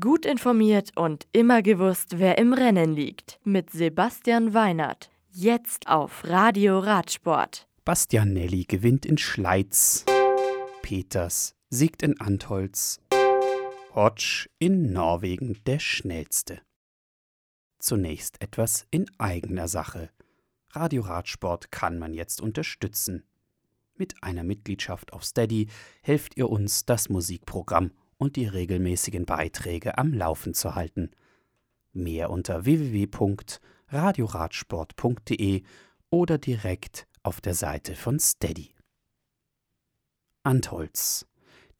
Gut informiert und immer gewusst, wer im Rennen liegt. Mit Sebastian Weinert. Jetzt auf Radio Radsport. Bastianelli gewinnt in Schleiz. Peters siegt in Antholz. Hodge in Norwegen der schnellste. Zunächst etwas in eigener Sache. Radio Radsport kann man jetzt unterstützen. Mit einer Mitgliedschaft auf Steady helft ihr uns, das Musikprogramm und die regelmäßigen Beiträge am Laufen zu halten. Mehr unter www.radioradsport.de oder direkt auf der Seite von Steady. Antholz.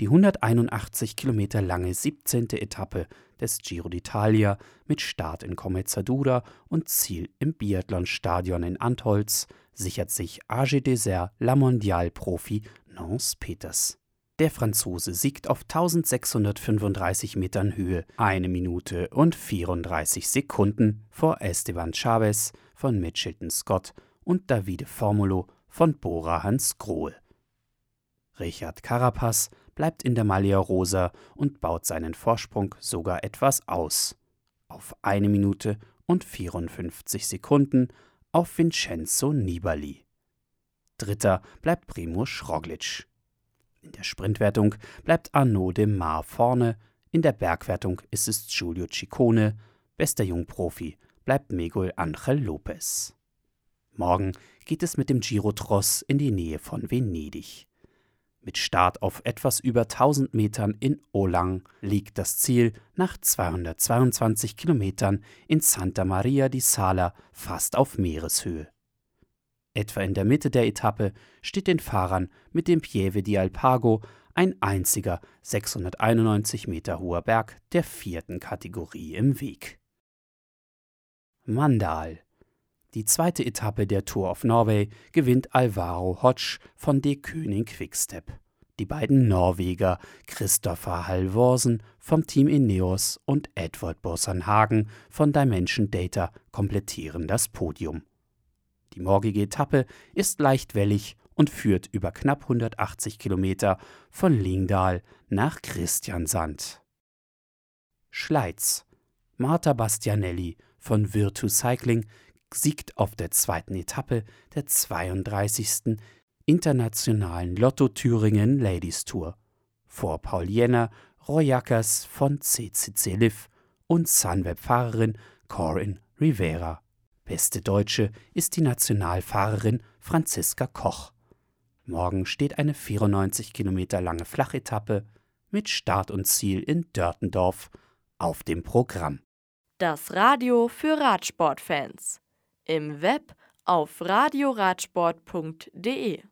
Die 181 Kilometer lange 17. Etappe des Giro d'Italia mit Start in Commezzadura und Ziel im Biathlonstadion in Antholz sichert sich AG Desert La Mondiale Profi Nance Peters. Der Franzose siegt auf 1635 Metern Höhe, eine Minute und 34 Sekunden vor Esteban Chavez von Mitchelton Scott und Davide Formulo von Bora Hans Grohe. Richard Carapaz bleibt in der Maglia Rosa und baut seinen Vorsprung sogar etwas aus. Auf eine Minute und 54 Sekunden auf Vincenzo Nibali. Dritter bleibt Primo Schroglic. In der Sprintwertung bleibt Arnaud de Mar vorne, in der Bergwertung ist es Giulio Ciccone, bester Jungprofi bleibt Miguel Angel Lopez. Morgen geht es mit dem Giro Tross in die Nähe von Venedig. Mit Start auf etwas über 1000 Metern in Olang liegt das Ziel nach 222 Kilometern in Santa Maria di Sala fast auf Meereshöhe. Etwa in der Mitte der Etappe steht den Fahrern mit dem Pieve di Alpago ein einziger 691 Meter hoher Berg der vierten Kategorie im Weg. Mandal. Die zweite Etappe der Tour of Norway gewinnt Alvaro Hodge von De König Quickstep. Die beiden Norweger Christopher Halvorsen vom Team Ineos und Edward Hagen von Dimension Data komplettieren das Podium. Die morgige Etappe ist leicht wellig und führt über knapp 180 Kilometer von Lingdal nach Christiansand. Schleiz. Marta Bastianelli von Virtu Cycling siegt auf der zweiten Etappe der 32. Internationalen Lotto Thüringen Ladies Tour vor Paul Jenner, Roy Jackers von CCC Liv und Sunweb-Fahrerin Corinne Rivera. Beste Deutsche ist die Nationalfahrerin Franziska Koch. Morgen steht eine 94 Kilometer lange Flachetappe mit Start und Ziel in Dörtendorf auf dem Programm. Das Radio für Radsportfans. Im Web auf radioradsport.de